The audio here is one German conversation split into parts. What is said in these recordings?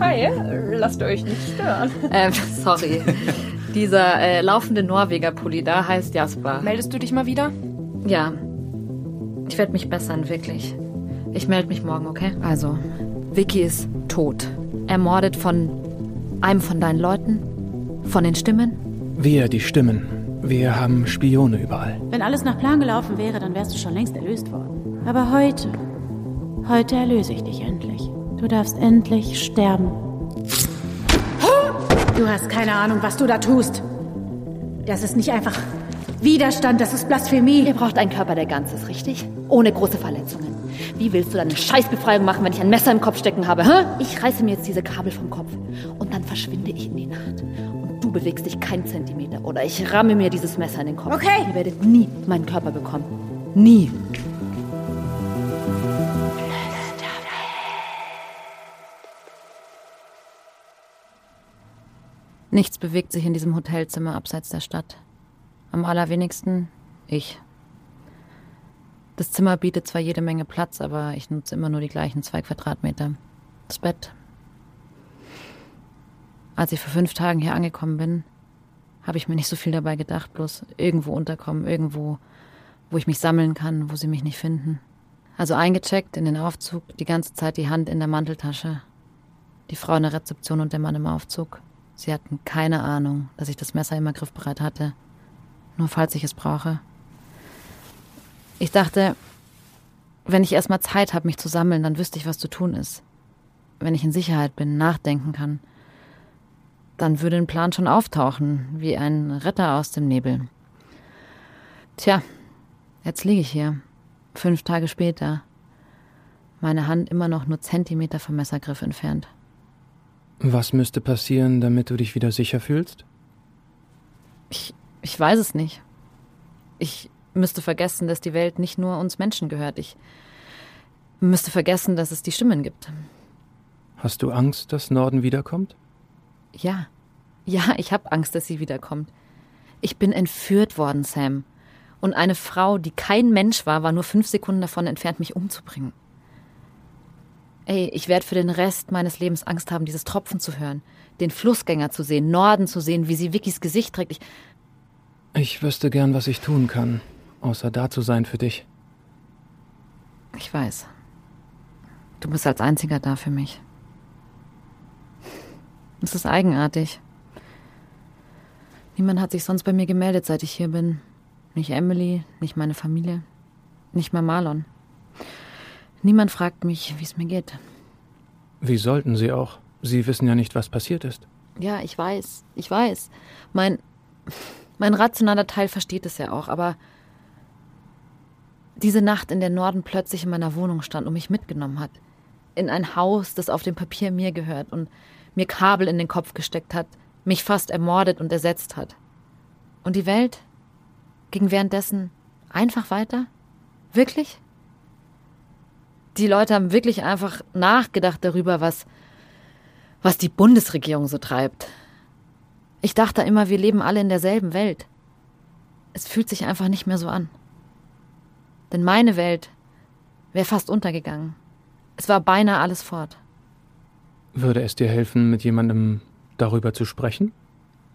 Hi, lasst euch nicht stören. Ähm, sorry. Dieser äh, laufende Norweger-Pulli da heißt Jasper. Meldest du dich mal wieder? Ja. Ich werde mich bessern, wirklich. Ich melde mich morgen, okay? Also, Vicky ist tot. Ermordet von einem von deinen Leuten? Von den Stimmen? Wir, die Stimmen. Wir haben Spione überall. Wenn alles nach Plan gelaufen wäre, dann wärst du schon längst erlöst worden. Aber heute, heute erlöse ich dich endlich. Du darfst endlich sterben. Du hast keine Ahnung, was du da tust. Das ist nicht einfach Widerstand, das ist Blasphemie. Ihr braucht einen Körper, der ganz ist, richtig? Ohne große Verletzungen. Wie willst du deine Scheißbefreiung machen, wenn ich ein Messer im Kopf stecken habe, hä? Ich reiße mir jetzt diese Kabel vom Kopf und dann verschwinde ich in die Nacht. Und du bewegst dich keinen Zentimeter oder ich ramme mir dieses Messer in den Kopf. Okay. Ihr werdet nie meinen Körper bekommen. Nie. Nichts bewegt sich in diesem Hotelzimmer abseits der Stadt. Am allerwenigsten ich. Das Zimmer bietet zwar jede Menge Platz, aber ich nutze immer nur die gleichen zwei Quadratmeter. Das Bett. Als ich vor fünf Tagen hier angekommen bin, habe ich mir nicht so viel dabei gedacht, bloß irgendwo unterkommen, irgendwo, wo ich mich sammeln kann, wo sie mich nicht finden. Also eingecheckt in den Aufzug, die ganze Zeit die Hand in der Manteltasche. Die Frau in der Rezeption und der Mann im Aufzug. Sie hatten keine Ahnung, dass ich das Messer immer griffbereit hatte. Nur falls ich es brauche. Ich dachte, wenn ich erstmal Zeit habe, mich zu sammeln, dann wüsste ich, was zu tun ist. Wenn ich in Sicherheit bin, nachdenken kann, dann würde ein Plan schon auftauchen, wie ein Retter aus dem Nebel. Tja, jetzt liege ich hier, fünf Tage später, meine Hand immer noch nur Zentimeter vom Messergriff entfernt. Was müsste passieren, damit du dich wieder sicher fühlst? Ich, ich weiß es nicht. Ich müsste vergessen, dass die Welt nicht nur uns Menschen gehört. Ich müsste vergessen, dass es die Stimmen gibt. Hast du Angst, dass Norden wiederkommt? Ja. Ja, ich habe Angst, dass sie wiederkommt. Ich bin entführt worden, Sam. Und eine Frau, die kein Mensch war, war nur fünf Sekunden davon entfernt, mich umzubringen. Ey, ich werde für den Rest meines Lebens Angst haben, dieses Tropfen zu hören, den Flussgänger zu sehen, Norden zu sehen, wie sie Vickys Gesicht trägt. Ich, Ich wüsste gern, was ich tun kann, außer da zu sein für dich. ich weiß. Du bist als einziger da für mich. Es ist eigenartig. Niemand hat sich sonst bei mir gemeldet, seit ich hier bin. Nicht Emily, nicht meine Familie, nicht mal Marlon. Niemand fragt mich, wie es mir geht. Wie sollten sie auch? Sie wissen ja nicht, was passiert ist. Ja, ich weiß, ich weiß. Mein, mein rationaler Teil versteht es ja auch, aber diese Nacht, in der Norden plötzlich in meiner Wohnung stand und mich mitgenommen hat, in ein Haus, das auf dem Papier mir gehört und mir Kabel in den Kopf gesteckt hat, mich fast ermordet und ersetzt hat. Und die Welt ging währenddessen einfach weiter? Wirklich? Die Leute haben wirklich einfach nachgedacht darüber, was, was die Bundesregierung so treibt. Ich dachte immer, wir leben alle in derselben Welt. Es fühlt sich einfach nicht mehr so an. Denn meine Welt wäre fast untergegangen. Es war beinahe alles fort. Würde es dir helfen, mit jemandem darüber zu sprechen?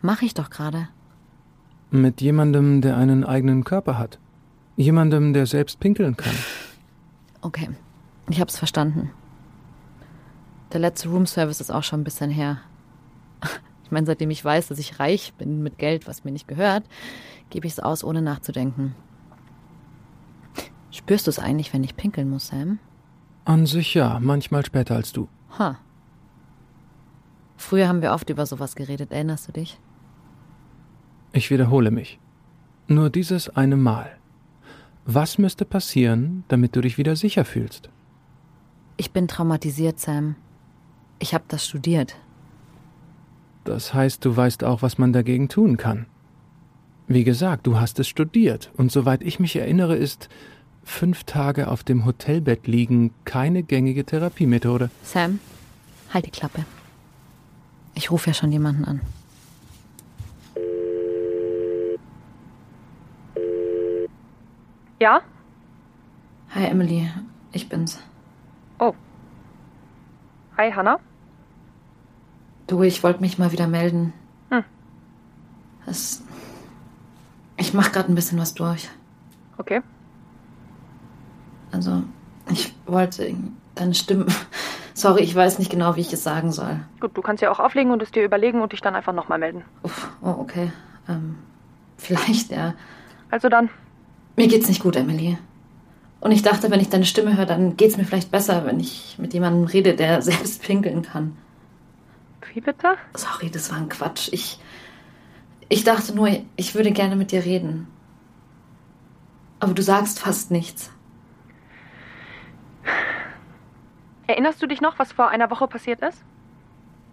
Mach ich doch gerade. Mit jemandem, der einen eigenen Körper hat. Jemandem, der selbst pinkeln kann. Okay, ich hab's verstanden. Der letzte Roomservice ist auch schon ein bisschen her. Ich meine, seitdem ich weiß, dass ich reich bin mit Geld, was mir nicht gehört, gebe ich es aus, ohne nachzudenken. Spürst du es eigentlich, wenn ich pinkeln muss, Sam? An sich ja, manchmal später als du. Ha. Früher haben wir oft über sowas geredet, erinnerst du dich? Ich wiederhole mich. Nur dieses eine Mal. Was müsste passieren, damit du dich wieder sicher fühlst? Ich bin traumatisiert, Sam. Ich habe das studiert. Das heißt, du weißt auch, was man dagegen tun kann. Wie gesagt, du hast es studiert, und soweit ich mich erinnere, ist fünf Tage auf dem Hotelbett liegen keine gängige Therapiemethode. Sam, halt die Klappe. Ich rufe ja schon jemanden an. Ja? Hi Emily, ich bin's. Oh. Hi, Hannah. Du, ich wollte mich mal wieder melden. Hm. Das, ich mach gerade ein bisschen was durch. Okay. Also, ich wollte deine Stimme. Sorry, ich weiß nicht genau, wie ich es sagen soll. Gut, du kannst ja auch auflegen und es dir überlegen und dich dann einfach nochmal melden. Uff, oh, okay. Ähm, vielleicht, ja. Also dann. Mir geht's nicht gut, Emily. Und ich dachte, wenn ich deine Stimme höre, dann geht's mir vielleicht besser, wenn ich mit jemandem rede, der selbst pinkeln kann. Wie bitte? Sorry, das war ein Quatsch. Ich. Ich dachte nur, ich würde gerne mit dir reden. Aber du sagst fast nichts. Erinnerst du dich noch, was vor einer Woche passiert ist?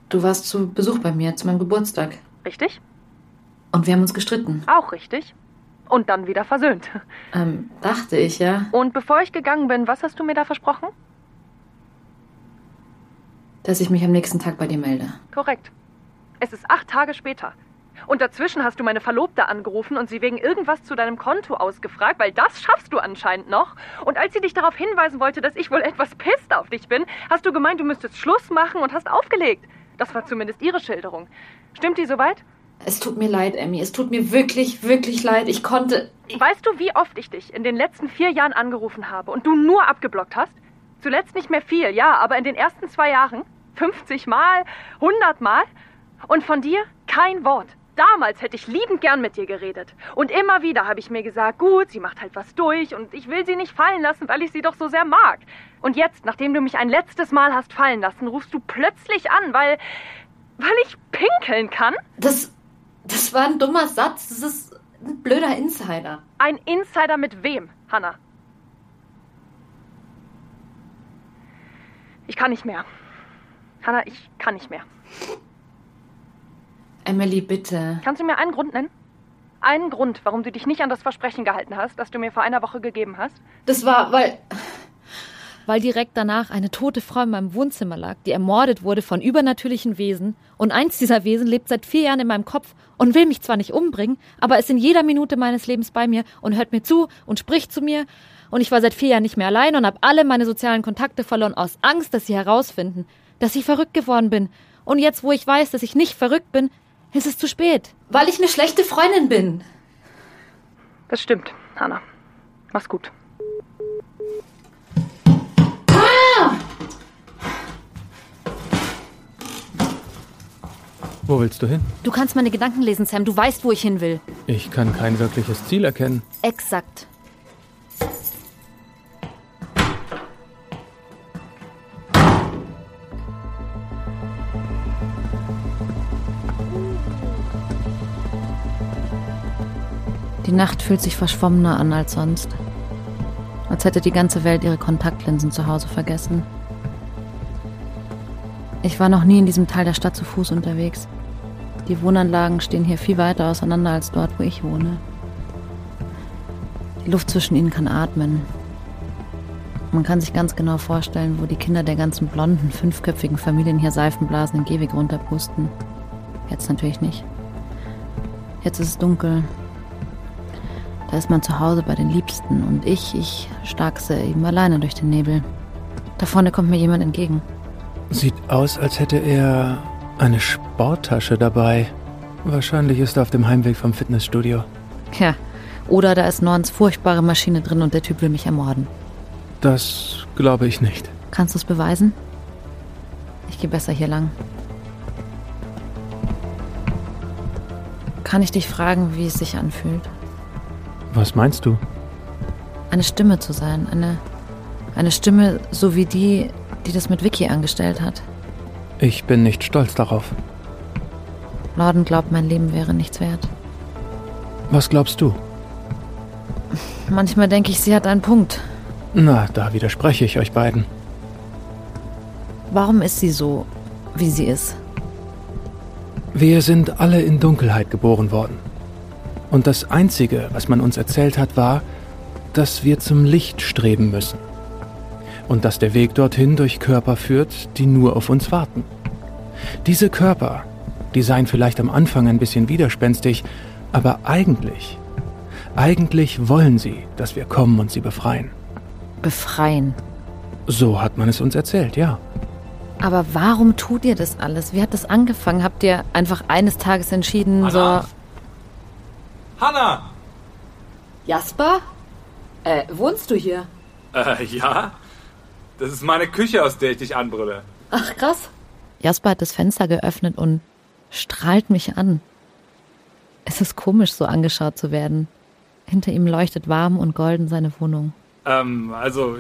Du warst zu Besuch bei mir, zu meinem Geburtstag. Richtig? Und wir haben uns gestritten. Auch richtig. Und dann wieder versöhnt. Ähm, dachte ich, ja. Und bevor ich gegangen bin, was hast du mir da versprochen? Dass ich mich am nächsten Tag bei dir melde. Korrekt. Es ist acht Tage später. Und dazwischen hast du meine Verlobte angerufen und sie wegen irgendwas zu deinem Konto ausgefragt, weil das schaffst du anscheinend noch. Und als sie dich darauf hinweisen wollte, dass ich wohl etwas pisst auf dich bin, hast du gemeint, du müsstest Schluss machen und hast aufgelegt. Das war zumindest ihre Schilderung. Stimmt die soweit? Es tut mir leid, Emmy. Es tut mir wirklich, wirklich leid. Ich konnte. Weißt du, wie oft ich dich in den letzten vier Jahren angerufen habe und du nur abgeblockt hast? Zuletzt nicht mehr viel, ja, aber in den ersten zwei Jahren 50 Mal, 100 Mal und von dir kein Wort. Damals hätte ich liebend gern mit dir geredet. Und immer wieder habe ich mir gesagt, gut, sie macht halt was durch und ich will sie nicht fallen lassen, weil ich sie doch so sehr mag. Und jetzt, nachdem du mich ein letztes Mal hast fallen lassen, rufst du plötzlich an, weil. weil ich pinkeln kann? Das. Das war ein dummer Satz. Das ist ein blöder Insider. Ein Insider mit wem, Hannah? Ich kann nicht mehr. Hannah, ich kann nicht mehr. Emily, bitte. Kannst du mir einen Grund nennen? Einen Grund, warum du dich nicht an das Versprechen gehalten hast, das du mir vor einer Woche gegeben hast? Das war, weil. Weil direkt danach eine tote Frau in meinem Wohnzimmer lag, die ermordet wurde von übernatürlichen Wesen. Und eins dieser Wesen lebt seit vier Jahren in meinem Kopf und will mich zwar nicht umbringen, aber ist in jeder Minute meines Lebens bei mir und hört mir zu und spricht zu mir. Und ich war seit vier Jahren nicht mehr allein und habe alle meine sozialen Kontakte verloren aus Angst, dass sie herausfinden, dass ich verrückt geworden bin. Und jetzt, wo ich weiß, dass ich nicht verrückt bin, ist es zu spät. Weil ich eine schlechte Freundin bin. Das stimmt, Hannah. Mach's gut. Wo willst du hin? Du kannst meine Gedanken lesen, Sam. Du weißt, wo ich hin will. Ich kann kein wirkliches Ziel erkennen. Exakt. Die Nacht fühlt sich verschwommener an als sonst. Als hätte die ganze Welt ihre Kontaktlinsen zu Hause vergessen. Ich war noch nie in diesem Teil der Stadt zu Fuß unterwegs. Die Wohnanlagen stehen hier viel weiter auseinander als dort, wo ich wohne. Die Luft zwischen ihnen kann atmen. Man kann sich ganz genau vorstellen, wo die Kinder der ganzen blonden, fünfköpfigen Familien hier Seifenblasen in Gehweg runterpusten. Jetzt natürlich nicht. Jetzt ist es dunkel. Da ist man zu Hause bei den Liebsten und ich, ich starkse eben alleine durch den Nebel. Da vorne kommt mir jemand entgegen. Sieht aus, als hätte er eine Sporttasche dabei. Wahrscheinlich ist er auf dem Heimweg vom Fitnessstudio. Ja, oder da ist Norns furchtbare Maschine drin und der Typ will mich ermorden. Das glaube ich nicht. Kannst du es beweisen? Ich gehe besser hier lang. Kann ich dich fragen, wie es sich anfühlt? Was meinst du? Eine Stimme zu sein. Eine, eine Stimme so wie die, die das mit Vicky angestellt hat. Ich bin nicht stolz darauf. Norden glaubt, mein Leben wäre nichts wert. Was glaubst du? Manchmal denke ich, sie hat einen Punkt. Na, da widerspreche ich euch beiden. Warum ist sie so, wie sie ist? Wir sind alle in Dunkelheit geboren worden. Und das Einzige, was man uns erzählt hat, war, dass wir zum Licht streben müssen. Und dass der Weg dorthin durch Körper führt, die nur auf uns warten. Diese Körper, die seien vielleicht am Anfang ein bisschen widerspenstig, aber eigentlich, eigentlich wollen sie, dass wir kommen und sie befreien. Befreien. So hat man es uns erzählt, ja. Aber warum tut ihr das alles? Wie hat das angefangen? Habt ihr einfach eines Tages entschieden, Hanna? so. Hanna! Jasper? Äh, wohnst du hier? Äh, ja? Das ist meine Küche, aus der ich dich anbrülle. Ach, krass. Jasper hat das Fenster geöffnet und strahlt mich an. Es ist komisch, so angeschaut zu werden. Hinter ihm leuchtet warm und golden seine Wohnung. Ähm, also,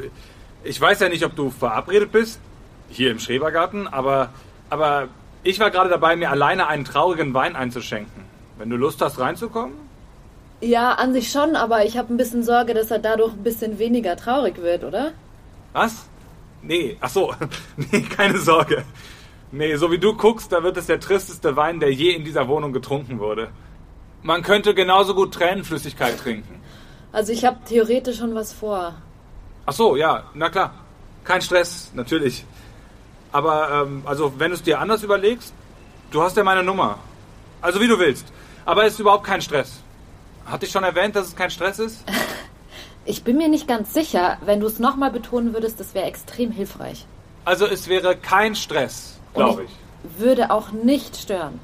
ich weiß ja nicht, ob du verabredet bist, hier im Schrebergarten, aber, aber ich war gerade dabei, mir alleine einen traurigen Wein einzuschenken. Wenn du Lust hast, reinzukommen? Ja, an sich schon, aber ich habe ein bisschen Sorge, dass er dadurch ein bisschen weniger traurig wird, oder? Was? Nee, ach so, nee, keine Sorge. Nee, so wie du guckst, da wird es der tristeste Wein, der je in dieser Wohnung getrunken wurde. Man könnte genauso gut Tränenflüssigkeit trinken. Also ich habe theoretisch schon was vor. Ach so, ja, na klar. Kein Stress, natürlich. Aber, ähm, also, wenn du es dir anders überlegst, du hast ja meine Nummer. Also, wie du willst. Aber es ist überhaupt kein Stress. Hatte ich schon erwähnt, dass es kein Stress ist? Ich bin mir nicht ganz sicher. Wenn du es nochmal betonen würdest, das wäre extrem hilfreich. Also, es wäre kein Stress, glaube ich. Würde auch nicht stören.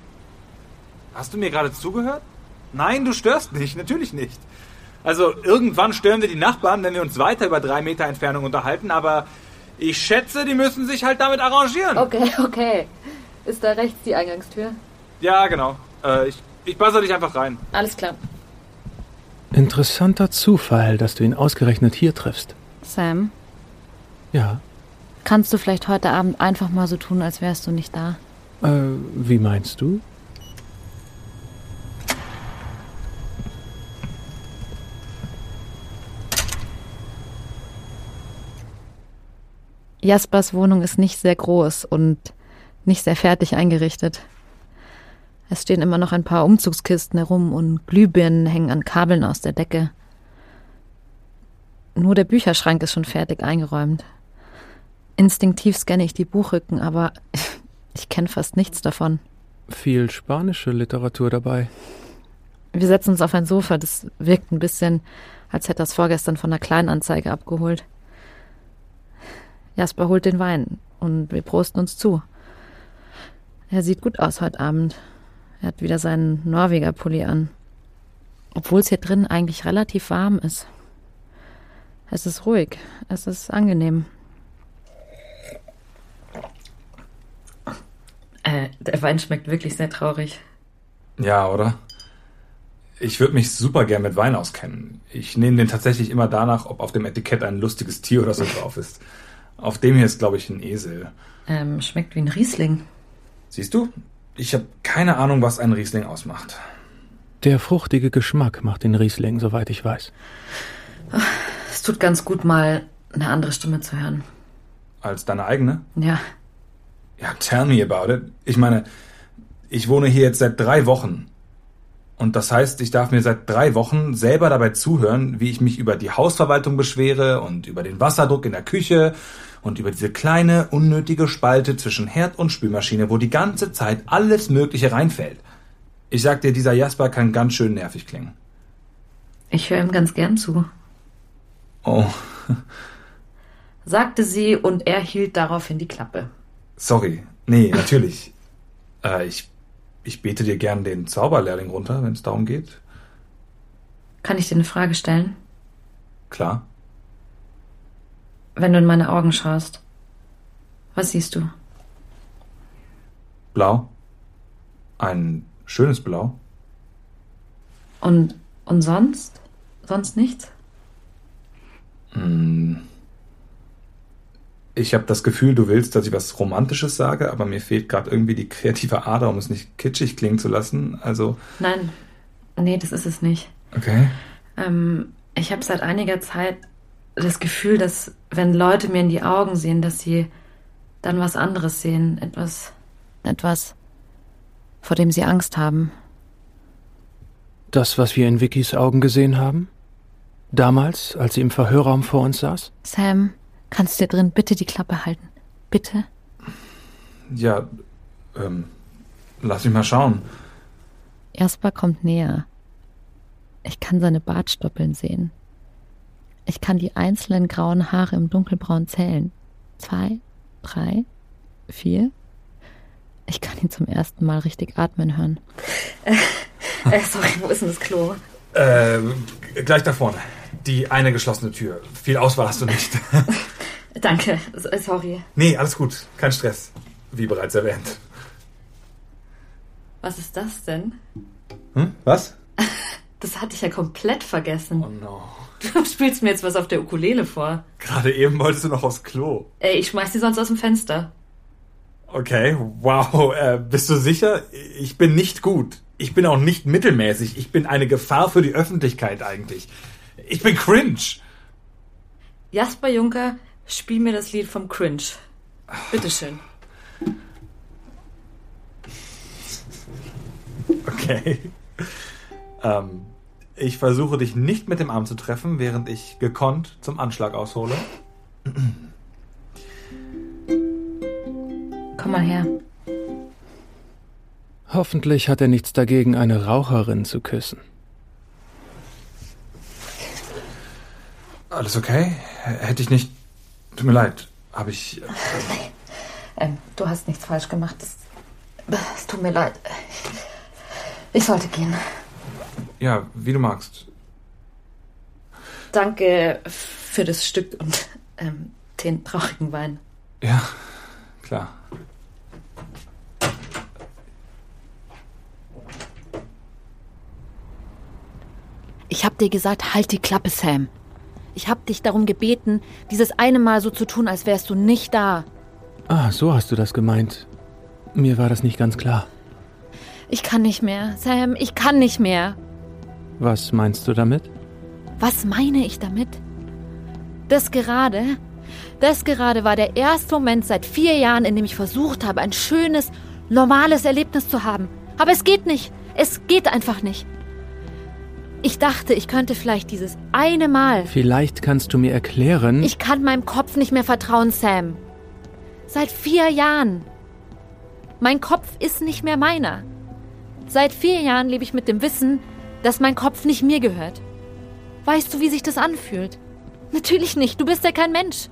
Hast du mir gerade zugehört? Nein, du störst nicht, natürlich nicht. Also irgendwann stören wir die Nachbarn, wenn wir uns weiter über drei Meter Entfernung unterhalten, aber ich schätze, die müssen sich halt damit arrangieren. Okay, okay. Ist da rechts die Eingangstür? Ja, genau. Äh, ich, ich buzzer dich einfach rein. Alles klar. Interessanter Zufall, dass du ihn ausgerechnet hier triffst. Sam, Ja. kannst du vielleicht heute Abend einfach mal so tun, als wärst du nicht da? Äh, wie meinst du? Jaspers Wohnung ist nicht sehr groß und nicht sehr fertig eingerichtet. Es stehen immer noch ein paar Umzugskisten herum und Glühbirnen hängen an Kabeln aus der Decke. Nur der Bücherschrank ist schon fertig eingeräumt. Instinktiv scanne ich die Buchrücken, aber ich kenne fast nichts davon. Viel spanische Literatur dabei. Wir setzen uns auf ein Sofa, das wirkt ein bisschen, als hätte er es vorgestern von einer Kleinanzeige abgeholt. Jasper holt den Wein und wir prosten uns zu. Er sieht gut aus heute Abend. Er hat wieder seinen Norweger-Pulli an. Obwohl es hier drin eigentlich relativ warm ist. Es ist ruhig, es ist angenehm. Äh, der Wein schmeckt wirklich sehr traurig. Ja, oder? Ich würde mich super gern mit Wein auskennen. Ich nehme den tatsächlich immer danach, ob auf dem Etikett ein lustiges Tier oder so drauf ist. Auf dem hier ist, glaube ich, ein Esel. Ähm, schmeckt wie ein Riesling. Siehst du? Ich habe keine Ahnung, was ein Riesling ausmacht. Der fruchtige Geschmack macht den Riesling, soweit ich weiß. Es tut ganz gut, mal eine andere Stimme zu hören. Als deine eigene? Ja, Ja, tell me about it. Ich meine, ich wohne hier jetzt seit drei Wochen. Und das heißt, ich darf mir seit drei Wochen selber dabei zuhören, wie ich mich über die Hausverwaltung beschwere und über den Wasserdruck in der Küche und über diese kleine, unnötige Spalte zwischen Herd und Spülmaschine, wo die ganze Zeit alles Mögliche reinfällt. Ich sag dir, dieser Jasper kann ganz schön nervig klingen. ich höre ihm ganz gern zu, Oh, sagte sie und er hielt daraufhin die Klappe. sorry. Nee, natürlich. äh, ich, ich bete dir gern den Zauberlehrling runter, wenn es darum geht. Kann ich dir eine Frage stellen? Klar. Wenn du in meine Augen schaust, was siehst du? Blau. Ein schönes Blau. Und, und sonst? Sonst nichts? Hm. Ich habe das Gefühl, du willst, dass ich was Romantisches sage, aber mir fehlt gerade irgendwie die kreative Ader, um es nicht kitschig klingen zu lassen. Also, Nein, nee, das ist es nicht. okay. Ähm, ich habe seit einiger Zeit das Gefühl, dass wenn Leute mir in die Augen sehen, dass sie dann was anderes sehen, etwas, etwas, vor dem sie Angst haben. Das, was wir in Vickys Augen gesehen haben? Damals, als sie im Verhörraum vor uns saß? Sam, kannst du dir drin bitte die Klappe halten? Bitte? Ja, ähm, lass mich mal schauen. Jasper kommt näher. Ich kann seine Bartstoppeln sehen. Ich kann die einzelnen grauen Haare im Dunkelbraun zählen. Zwei, drei, Vier? Ich kann ihn zum ersten Mal richtig atmen hören. Äh, sorry, wo ist denn das Klo? Äh, gleich da vorne. Die eine geschlossene Tür. Viel Auswahl hast du nicht. Danke, äh, sorry. nee, alles gut. Kein Stress. Wie bereits erwähnt. Was ist das denn? Hm? Was? Das hatte ich ja komplett vergessen. Oh no. Du spielst mir jetzt was auf der Ukulele vor. Gerade eben wolltest du noch aufs Klo. Ey, ich schmeiß die sonst aus dem Fenster. Okay, wow. Äh, bist du sicher? Ich bin nicht gut. Ich bin auch nicht mittelmäßig. Ich bin eine Gefahr für die Öffentlichkeit eigentlich. Ich bin cringe. Jasper Juncker, spiel mir das Lied vom Cringe. Bitteschön. Okay. Ähm, ich versuche dich nicht mit dem Arm zu treffen, während ich gekonnt zum Anschlag aushole. Komm mal her. Hoffentlich hat er nichts dagegen, eine Raucherin zu küssen. Alles okay? Hätte ich nicht. Tut mir leid. Habe ich. Ähm, du hast nichts falsch gemacht. Es, es tut mir leid. Ich sollte gehen. Ja, wie du magst. Danke für das Stück und ähm, den traurigen Wein. Ja, klar. Ich hab dir gesagt, halt die Klappe, Sam. Ich hab dich darum gebeten, dieses eine Mal so zu tun, als wärst du nicht da. Ah, so hast du das gemeint. Mir war das nicht ganz klar. Ich kann nicht mehr, Sam, ich kann nicht mehr. Was meinst du damit? Was meine ich damit? Das gerade, das gerade war der erste Moment seit vier Jahren, in dem ich versucht habe, ein schönes, normales Erlebnis zu haben. Aber es geht nicht. Es geht einfach nicht. Ich dachte, ich könnte vielleicht dieses eine Mal. Vielleicht kannst du mir erklären. Ich kann meinem Kopf nicht mehr vertrauen, Sam. Seit vier Jahren. Mein Kopf ist nicht mehr meiner. Seit vier Jahren lebe ich mit dem Wissen, dass mein Kopf nicht mir gehört. Weißt du, wie sich das anfühlt? Natürlich nicht, du bist ja kein Mensch.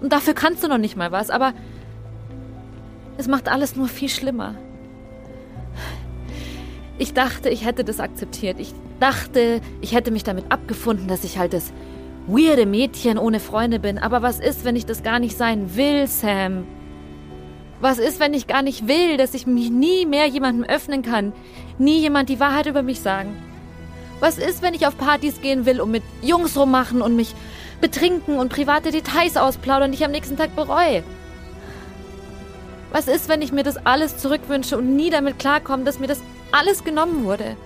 Und dafür kannst du noch nicht mal was, aber es macht alles nur viel schlimmer. Ich dachte, ich hätte das akzeptiert. Ich dachte, ich hätte mich damit abgefunden, dass ich halt das weirde Mädchen ohne Freunde bin. Aber was ist, wenn ich das gar nicht sein will, Sam? Was ist, wenn ich gar nicht will, dass ich mich nie mehr jemandem öffnen kann? Nie jemand die Wahrheit über mich sagen? Was ist, wenn ich auf Partys gehen will und mit Jungs rummachen und mich betrinken und private Details ausplaudern, die ich am nächsten Tag bereue? Was ist, wenn ich mir das alles zurückwünsche und nie damit klarkomme, dass mir das alles genommen wurde?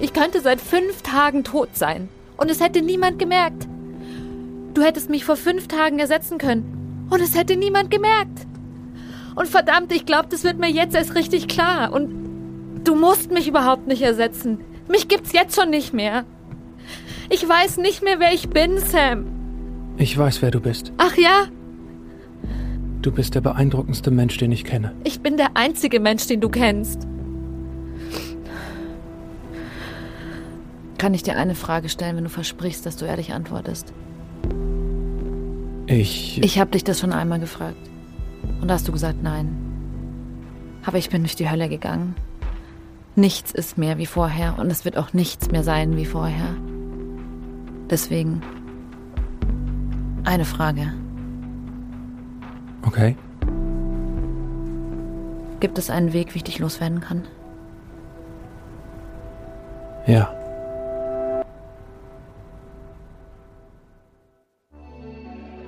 Ich könnte seit fünf Tagen tot sein und es hätte niemand gemerkt. Du hättest mich vor fünf Tagen ersetzen können und es hätte niemand gemerkt. Und verdammt, ich glaube, das wird mir jetzt erst richtig klar. Und du musst mich überhaupt nicht ersetzen. Mich gibt's jetzt schon nicht mehr. Ich weiß nicht mehr, wer ich bin, Sam. Ich weiß, wer du bist. Ach ja, Du bist der beeindruckendste Mensch, den ich kenne. ich bin der einzige Mensch, den du kennst. Kann ich dir eine Frage stellen, wenn du versprichst, dass du ehrlich antwortest? Ich. Ich habe dich das schon einmal gefragt. Und da hast du gesagt nein. Aber ich bin durch die Hölle gegangen. Nichts ist mehr wie vorher und es wird auch nichts mehr sein wie vorher. Deswegen eine Frage. Okay. Gibt es einen Weg, wie ich dich loswerden kann? Ja.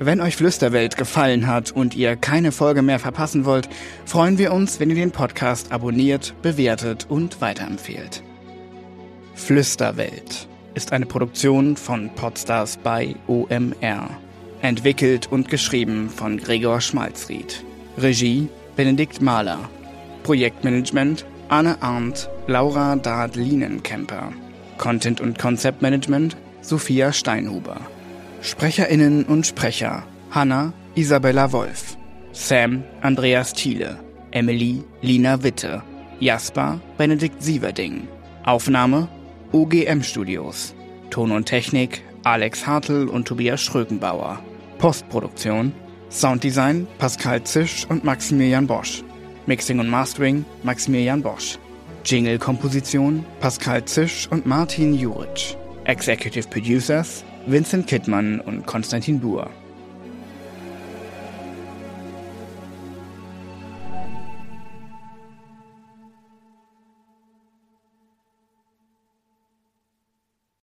Wenn euch Flüsterwelt gefallen hat und ihr keine Folge mehr verpassen wollt, freuen wir uns, wenn ihr den Podcast abonniert, bewertet und weiterempfehlt. Flüsterwelt ist eine Produktion von Podstars bei OMR. Entwickelt und geschrieben von Gregor Schmalzried. Regie Benedikt Mahler. Projektmanagement Anne Arndt, Laura Dard-Lienenkemper. Content und Konzeptmanagement Sophia Steinhuber. SprecherInnen und Sprecher Hanna Isabella Wolf, Sam Andreas Thiele, Emily Lina Witte, Jasper Benedikt Sieverding. Aufnahme OGM Studios. Ton und Technik Alex Hartl und Tobias Schrögenbauer. Postproduktion Sounddesign Pascal Zisch und Maximilian Bosch. Mixing und Mastering Maximilian Bosch. Jingle-Komposition Pascal Zisch und Martin Juric. Executive Producers Vincent Kittmann und Konstantin Buhr.